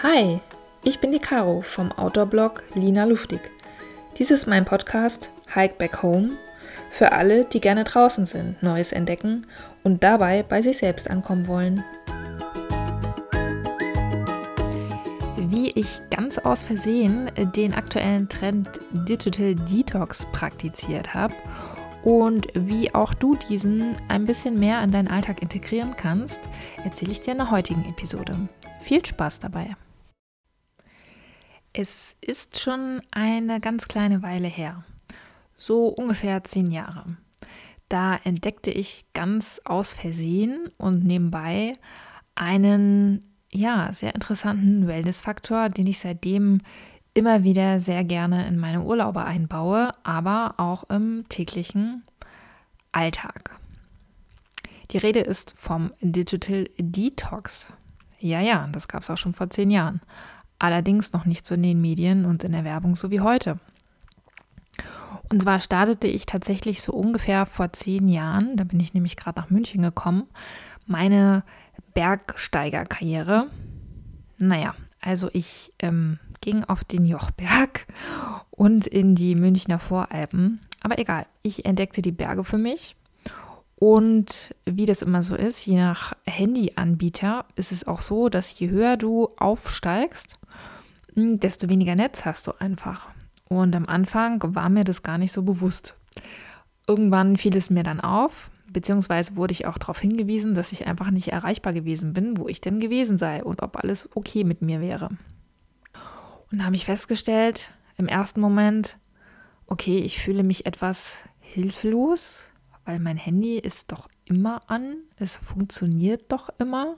Hi, ich bin die Caro vom Outdoor-Blog Lina Luftig. Dies ist mein Podcast Hike Back Home für alle, die gerne draußen sind, Neues entdecken und dabei bei sich selbst ankommen wollen. Wie ich ganz aus Versehen den aktuellen Trend Digital Detox praktiziert habe und wie auch du diesen ein bisschen mehr in deinen Alltag integrieren kannst, erzähle ich dir in der heutigen Episode. Viel Spaß dabei! Es ist schon eine ganz kleine Weile her, so ungefähr zehn Jahre. Da entdeckte ich ganz aus Versehen und nebenbei einen ja, sehr interessanten Wellness-Faktor, den ich seitdem immer wieder sehr gerne in meine Urlaube einbaue, aber auch im täglichen Alltag. Die Rede ist vom Digital Detox. Ja, ja, das gab es auch schon vor zehn Jahren. Allerdings noch nicht so in den Medien und in der Werbung so wie heute. Und zwar startete ich tatsächlich so ungefähr vor zehn Jahren, da bin ich nämlich gerade nach München gekommen, meine Bergsteigerkarriere. Naja, also ich ähm, ging auf den Jochberg und in die Münchner Voralpen. Aber egal, ich entdeckte die Berge für mich. Und wie das immer so ist, je nach Handyanbieter ist es auch so, dass je höher du aufsteigst, hm, desto weniger Netz hast du einfach. Und am Anfang war mir das gar nicht so bewusst. Irgendwann fiel es mir dann auf, beziehungsweise wurde ich auch darauf hingewiesen, dass ich einfach nicht erreichbar gewesen bin, wo ich denn gewesen sei und ob alles okay mit mir wäre. Und da habe ich festgestellt, im ersten Moment, okay, ich fühle mich etwas hilflos, weil mein Handy ist doch immer an, es funktioniert doch immer.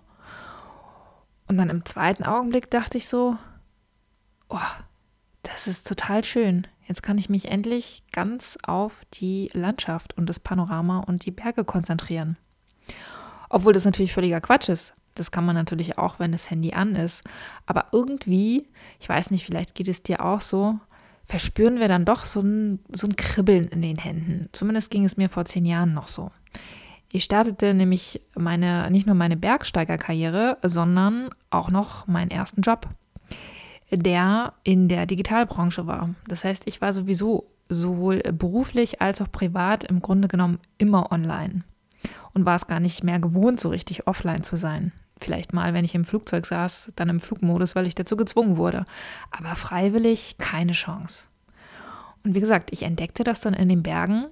Und dann im zweiten Augenblick dachte ich so, oh, das ist total schön. Jetzt kann ich mich endlich ganz auf die Landschaft und das Panorama und die Berge konzentrieren. Obwohl das natürlich völliger Quatsch ist. Das kann man natürlich auch, wenn das Handy an ist. Aber irgendwie, ich weiß nicht, vielleicht geht es dir auch so, verspüren wir dann doch so ein, so ein Kribbeln in den Händen. Zumindest ging es mir vor zehn Jahren noch so. Ich startete nämlich meine, nicht nur meine Bergsteigerkarriere, sondern auch noch meinen ersten Job, der in der Digitalbranche war. Das heißt, ich war sowieso sowohl beruflich als auch privat im Grunde genommen immer online und war es gar nicht mehr gewohnt, so richtig offline zu sein. Vielleicht mal, wenn ich im Flugzeug saß, dann im Flugmodus, weil ich dazu gezwungen wurde. Aber freiwillig keine Chance. Und wie gesagt, ich entdeckte das dann in den Bergen,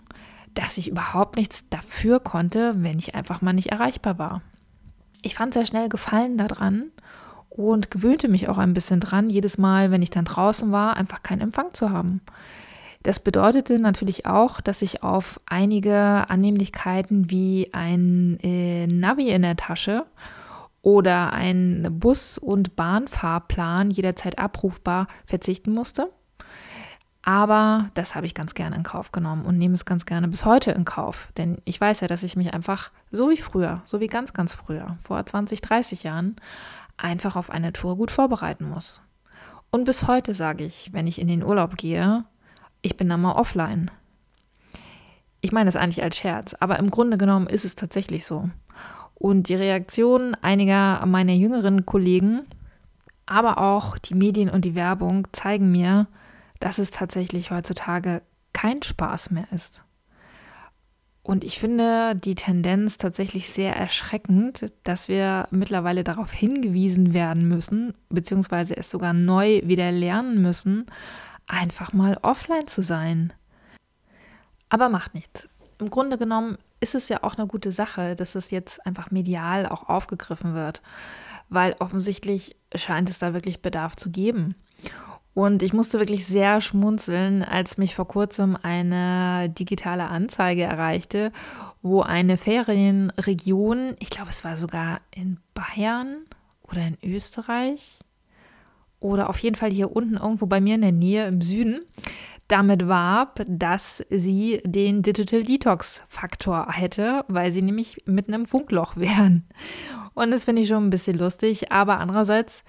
dass ich überhaupt nichts dafür konnte, wenn ich einfach mal nicht erreichbar war. Ich fand sehr schnell Gefallen daran und gewöhnte mich auch ein bisschen dran, jedes Mal, wenn ich dann draußen war, einfach keinen Empfang zu haben. Das bedeutete natürlich auch, dass ich auf einige Annehmlichkeiten wie ein äh, Navi in der Tasche oder ein Bus- und Bahnfahrplan jederzeit abrufbar verzichten musste. Aber das habe ich ganz gerne in Kauf genommen und nehme es ganz gerne bis heute in Kauf. Denn ich weiß ja, dass ich mich einfach so wie früher, so wie ganz, ganz früher, vor 20, 30 Jahren, einfach auf eine Tour gut vorbereiten muss. Und bis heute sage ich, wenn ich in den Urlaub gehe, ich bin dann mal offline. Ich meine das eigentlich als Scherz, aber im Grunde genommen ist es tatsächlich so. Und die Reaktion einiger meiner jüngeren Kollegen, aber auch die Medien und die Werbung zeigen mir, dass es tatsächlich heutzutage kein Spaß mehr ist. Und ich finde die Tendenz tatsächlich sehr erschreckend, dass wir mittlerweile darauf hingewiesen werden müssen, beziehungsweise es sogar neu wieder lernen müssen, einfach mal offline zu sein. Aber macht nichts. Im Grunde genommen ist es ja auch eine gute Sache, dass es jetzt einfach medial auch aufgegriffen wird, weil offensichtlich scheint es da wirklich Bedarf zu geben. Und ich musste wirklich sehr schmunzeln, als mich vor kurzem eine digitale Anzeige erreichte, wo eine Ferienregion, ich glaube es war sogar in Bayern oder in Österreich oder auf jeden Fall hier unten irgendwo bei mir in der Nähe im Süden, damit warb, dass sie den Digital Detox Faktor hätte, weil sie nämlich mitten im Funkloch wären. Und das finde ich schon ein bisschen lustig, aber andererseits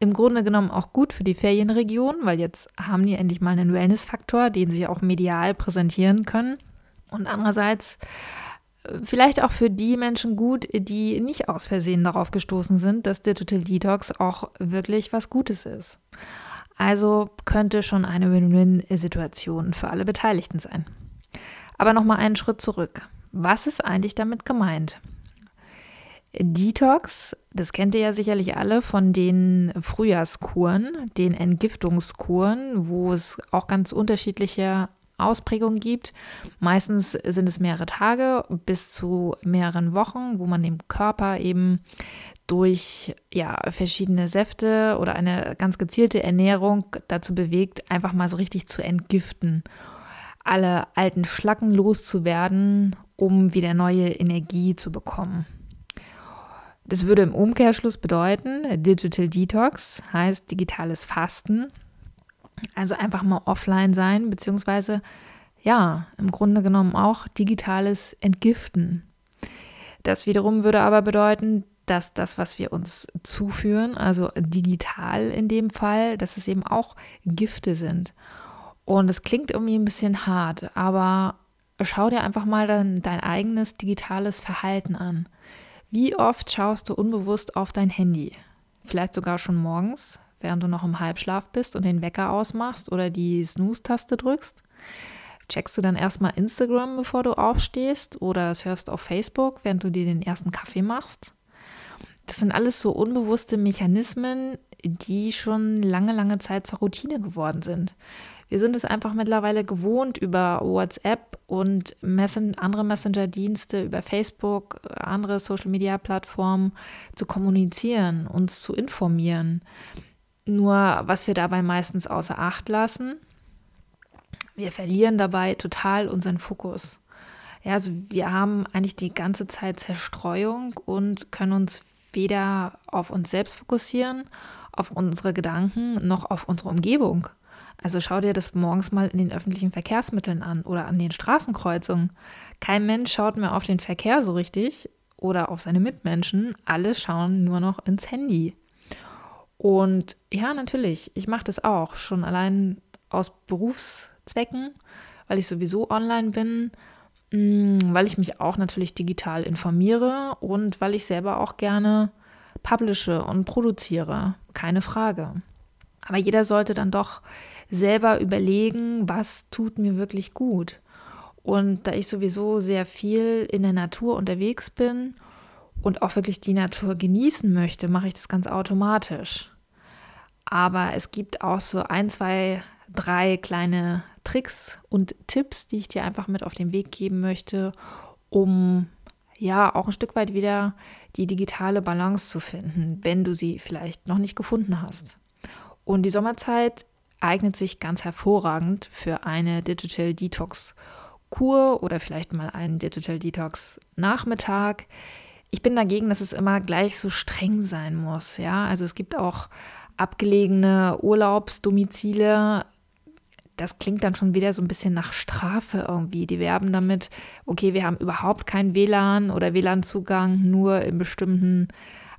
im Grunde genommen auch gut für die Ferienregion, weil jetzt haben die endlich mal einen Wellness-Faktor, den sie auch medial präsentieren können. Und andererseits vielleicht auch für die Menschen gut, die nicht aus Versehen darauf gestoßen sind, dass Digital Detox auch wirklich was Gutes ist. Also könnte schon eine Win-Win-Situation für alle Beteiligten sein. Aber nochmal einen Schritt zurück. Was ist eigentlich damit gemeint? Detox, das kennt ihr ja sicherlich alle von den Frühjahrskuren, den Entgiftungskuren, wo es auch ganz unterschiedliche Ausprägungen gibt. Meistens sind es mehrere Tage bis zu mehreren Wochen, wo man dem Körper eben durch ja, verschiedene Säfte oder eine ganz gezielte Ernährung dazu bewegt, einfach mal so richtig zu entgiften, alle alten Schlacken loszuwerden, um wieder neue Energie zu bekommen. Das würde im Umkehrschluss bedeuten, Digital Detox heißt digitales Fasten. Also einfach mal offline sein, beziehungsweise ja, im Grunde genommen auch digitales Entgiften. Das wiederum würde aber bedeuten, dass das, was wir uns zuführen, also digital in dem Fall, dass es eben auch Gifte sind. Und es klingt irgendwie ein bisschen hart, aber schau dir einfach mal dann dein eigenes digitales Verhalten an. Wie oft schaust du unbewusst auf dein Handy? Vielleicht sogar schon morgens, während du noch im Halbschlaf bist und den Wecker ausmachst oder die Snooze-Taste drückst? Checkst du dann erstmal Instagram, bevor du aufstehst oder surfst auf Facebook, während du dir den ersten Kaffee machst? Das sind alles so unbewusste Mechanismen, die schon lange, lange Zeit zur Routine geworden sind. Wir sind es einfach mittlerweile gewohnt, über WhatsApp und Messen andere Messenger-Dienste, über Facebook, andere Social-Media-Plattformen zu kommunizieren, uns zu informieren. Nur was wir dabei meistens außer Acht lassen, wir verlieren dabei total unseren Fokus. Ja, also wir haben eigentlich die ganze Zeit Zerstreuung und können uns weder auf uns selbst fokussieren, auf unsere Gedanken, noch auf unsere Umgebung. Also schau dir das morgens mal in den öffentlichen Verkehrsmitteln an oder an den Straßenkreuzungen. Kein Mensch schaut mehr auf den Verkehr so richtig oder auf seine Mitmenschen. Alle schauen nur noch ins Handy. Und ja, natürlich, ich mache das auch schon allein aus Berufszwecken, weil ich sowieso online bin, weil ich mich auch natürlich digital informiere und weil ich selber auch gerne publische und produziere. Keine Frage. Aber jeder sollte dann doch selber überlegen, was tut mir wirklich gut. Und da ich sowieso sehr viel in der Natur unterwegs bin und auch wirklich die Natur genießen möchte, mache ich das ganz automatisch. Aber es gibt auch so ein, zwei, drei kleine Tricks und Tipps, die ich dir einfach mit auf den Weg geben möchte, um ja auch ein Stück weit wieder die digitale Balance zu finden, wenn du sie vielleicht noch nicht gefunden hast. Und die Sommerzeit eignet sich ganz hervorragend für eine Digital Detox Kur oder vielleicht mal einen Digital Detox Nachmittag. Ich bin dagegen, dass es immer gleich so streng sein muss. Ja, also es gibt auch abgelegene Urlaubsdomizile. Das klingt dann schon wieder so ein bisschen nach Strafe irgendwie. Die werben damit, okay, wir haben überhaupt keinen WLAN oder WLAN-Zugang, nur in bestimmten,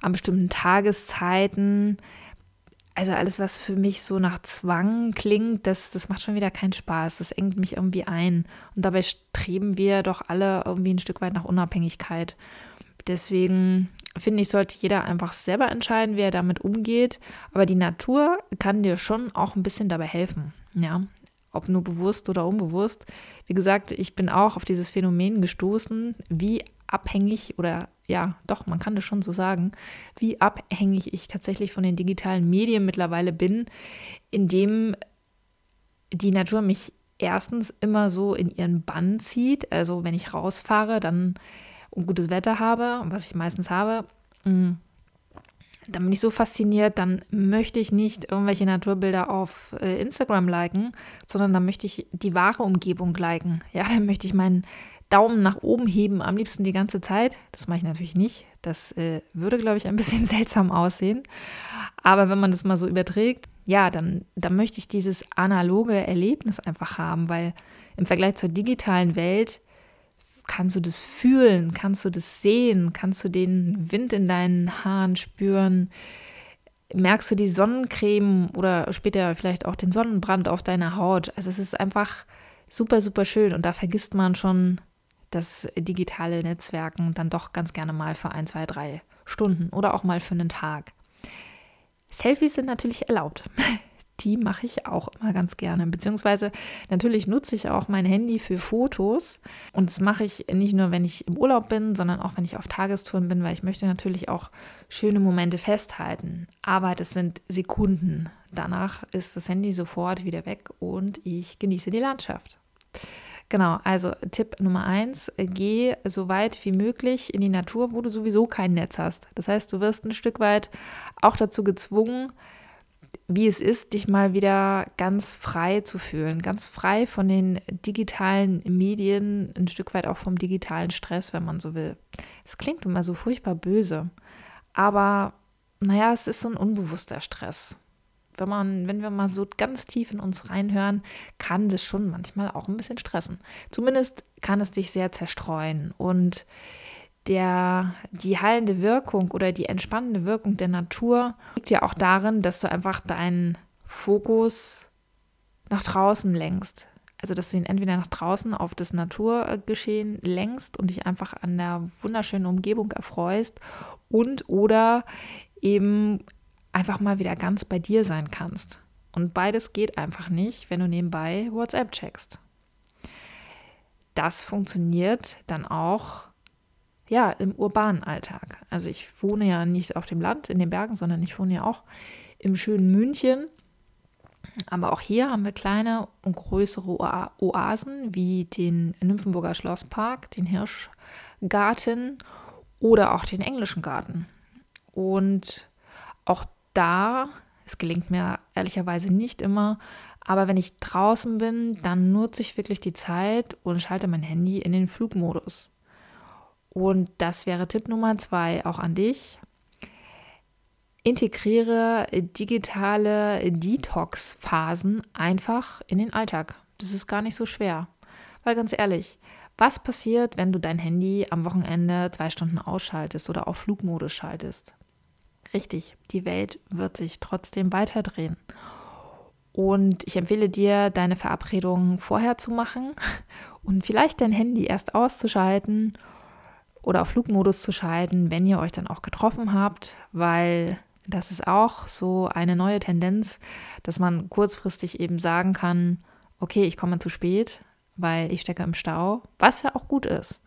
an bestimmten Tageszeiten also alles, was für mich so nach Zwang klingt, das, das macht schon wieder keinen Spaß. Das engt mich irgendwie ein. Und dabei streben wir doch alle irgendwie ein Stück weit nach Unabhängigkeit. Deswegen finde ich, sollte jeder einfach selber entscheiden, wie er damit umgeht. Aber die Natur kann dir schon auch ein bisschen dabei helfen. Ja, ob nur bewusst oder unbewusst. Wie gesagt, ich bin auch auf dieses Phänomen gestoßen, wie abhängig oder ja, doch, man kann das schon so sagen, wie abhängig ich tatsächlich von den digitalen Medien mittlerweile bin, indem die Natur mich erstens immer so in ihren Bann zieht. Also wenn ich rausfahre, dann und gutes Wetter habe, was ich meistens habe, mm, dann bin ich so fasziniert, dann möchte ich nicht irgendwelche Naturbilder auf äh, Instagram liken, sondern dann möchte ich die wahre Umgebung liken. Ja, dann möchte ich meinen Daumen nach oben heben, am liebsten die ganze Zeit. Das mache ich natürlich nicht. Das äh, würde, glaube ich, ein bisschen seltsam aussehen. Aber wenn man das mal so überträgt, ja, dann, dann möchte ich dieses analoge Erlebnis einfach haben, weil im Vergleich zur digitalen Welt kannst du das fühlen, kannst du das sehen, kannst du den Wind in deinen Haaren spüren, merkst du die Sonnencreme oder später vielleicht auch den Sonnenbrand auf deiner Haut. Also es ist einfach super, super schön und da vergisst man schon das digitale Netzwerken dann doch ganz gerne mal für ein, zwei, drei Stunden oder auch mal für einen Tag. Selfies sind natürlich erlaubt. Die mache ich auch immer ganz gerne. Beziehungsweise natürlich nutze ich auch mein Handy für Fotos. Und das mache ich nicht nur, wenn ich im Urlaub bin, sondern auch, wenn ich auf Tagestouren bin, weil ich möchte natürlich auch schöne Momente festhalten. Aber das sind Sekunden. Danach ist das Handy sofort wieder weg und ich genieße die Landschaft. Genau, also Tipp Nummer eins, geh so weit wie möglich in die Natur, wo du sowieso kein Netz hast. Das heißt, du wirst ein Stück weit auch dazu gezwungen, wie es ist, dich mal wieder ganz frei zu fühlen, ganz frei von den digitalen Medien, ein Stück weit auch vom digitalen Stress, wenn man so will. Es klingt immer so furchtbar böse, aber naja, es ist so ein unbewusster Stress wenn man, wenn wir mal so ganz tief in uns reinhören, kann das schon manchmal auch ein bisschen stressen. Zumindest kann es dich sehr zerstreuen und der, die heilende Wirkung oder die entspannende Wirkung der Natur liegt ja auch darin, dass du einfach deinen Fokus nach draußen lenkst. Also, dass du ihn entweder nach draußen auf das Naturgeschehen lenkst und dich einfach an der wunderschönen Umgebung erfreust und oder eben einfach mal wieder ganz bei dir sein kannst. Und beides geht einfach nicht, wenn du nebenbei WhatsApp checkst. Das funktioniert dann auch ja, im urbanen Alltag. Also ich wohne ja nicht auf dem Land, in den Bergen, sondern ich wohne ja auch im schönen München. Aber auch hier haben wir kleine und größere Oasen wie den Nymphenburger Schlosspark, den Hirschgarten oder auch den englischen Garten. Und auch da, es gelingt mir ehrlicherweise nicht immer, aber wenn ich draußen bin, dann nutze ich wirklich die Zeit und schalte mein Handy in den Flugmodus. Und das wäre Tipp Nummer zwei auch an dich. Integriere digitale Detox-Phasen einfach in den Alltag. Das ist gar nicht so schwer. Weil ganz ehrlich, was passiert, wenn du dein Handy am Wochenende zwei Stunden ausschaltest oder auf Flugmodus schaltest? Richtig, die Welt wird sich trotzdem weiterdrehen. Und ich empfehle dir, deine Verabredungen vorher zu machen und vielleicht dein Handy erst auszuschalten oder auf Flugmodus zu schalten, wenn ihr euch dann auch getroffen habt, weil das ist auch so eine neue Tendenz, dass man kurzfristig eben sagen kann, okay, ich komme zu spät, weil ich stecke im Stau, was ja auch gut ist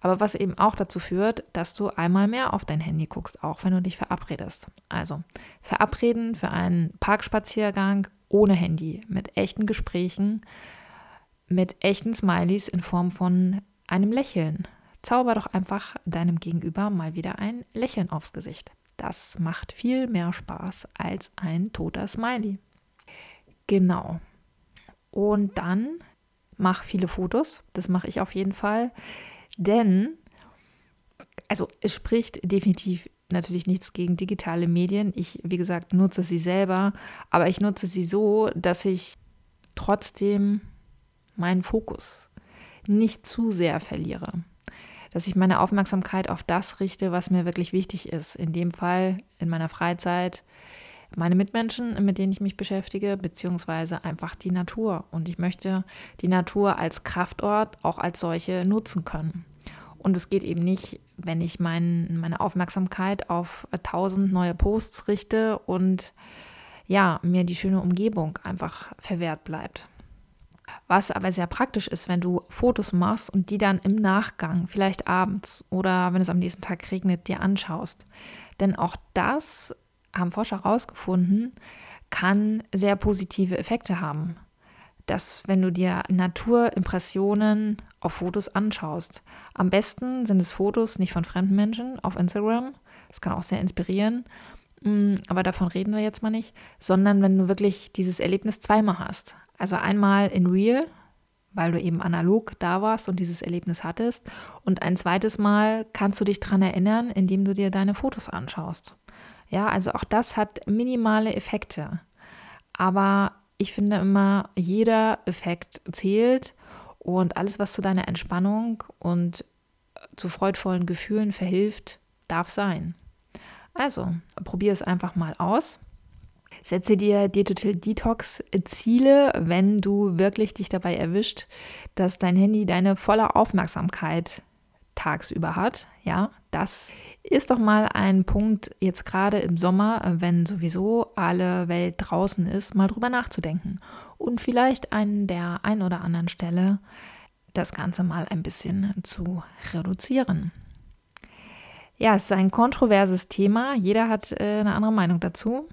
aber was eben auch dazu führt, dass du einmal mehr auf dein Handy guckst, auch wenn du dich verabredest. Also verabreden für einen Parkspaziergang ohne Handy, mit echten Gesprächen, mit echten Smileys in Form von einem Lächeln. Zauber doch einfach deinem Gegenüber mal wieder ein Lächeln aufs Gesicht. Das macht viel mehr Spaß als ein toter Smiley. Genau. Und dann mach viele Fotos. Das mache ich auf jeden Fall. Denn, also es spricht definitiv natürlich nichts gegen digitale Medien. Ich, wie gesagt, nutze sie selber, aber ich nutze sie so, dass ich trotzdem meinen Fokus nicht zu sehr verliere. Dass ich meine Aufmerksamkeit auf das richte, was mir wirklich wichtig ist. In dem Fall in meiner Freizeit meine Mitmenschen, mit denen ich mich beschäftige, beziehungsweise einfach die Natur. Und ich möchte die Natur als Kraftort auch als solche nutzen können. Und es geht eben nicht, wenn ich mein, meine Aufmerksamkeit auf tausend neue Posts richte und ja, mir die schöne Umgebung einfach verwehrt bleibt. Was aber sehr praktisch ist, wenn du Fotos machst und die dann im Nachgang, vielleicht abends oder wenn es am nächsten Tag regnet, dir anschaust. Denn auch das haben Forscher herausgefunden, kann sehr positive Effekte haben. Dass, wenn du dir Naturimpressionen auf Fotos anschaust, am besten sind es Fotos nicht von fremden Menschen auf Instagram, das kann auch sehr inspirieren, mm, aber davon reden wir jetzt mal nicht, sondern wenn du wirklich dieses Erlebnis zweimal hast. Also einmal in Real, weil du eben analog da warst und dieses Erlebnis hattest, und ein zweites Mal kannst du dich daran erinnern, indem du dir deine Fotos anschaust. Ja, also auch das hat minimale Effekte. Aber ich finde immer, jeder Effekt zählt und alles, was zu deiner Entspannung und zu freudvollen Gefühlen verhilft, darf sein. Also, probier es einfach mal aus. Setze dir Digital Detox Ziele, wenn du wirklich dich dabei erwischt, dass dein Handy deine volle Aufmerksamkeit tagsüber hat. Ja, das ist doch mal ein Punkt, jetzt gerade im Sommer, wenn sowieso alle Welt draußen ist, mal drüber nachzudenken und vielleicht an der einen oder anderen Stelle das Ganze mal ein bisschen zu reduzieren. Ja, es ist ein kontroverses Thema. Jeder hat äh, eine andere Meinung dazu.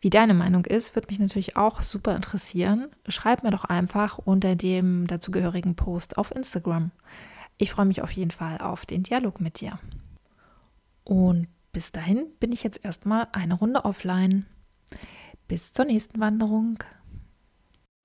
Wie deine Meinung ist, würde mich natürlich auch super interessieren. Schreib mir doch einfach unter dem dazugehörigen Post auf Instagram. Ich freue mich auf jeden Fall auf den Dialog mit dir. Und bis dahin bin ich jetzt erstmal eine Runde offline. Bis zur nächsten Wanderung.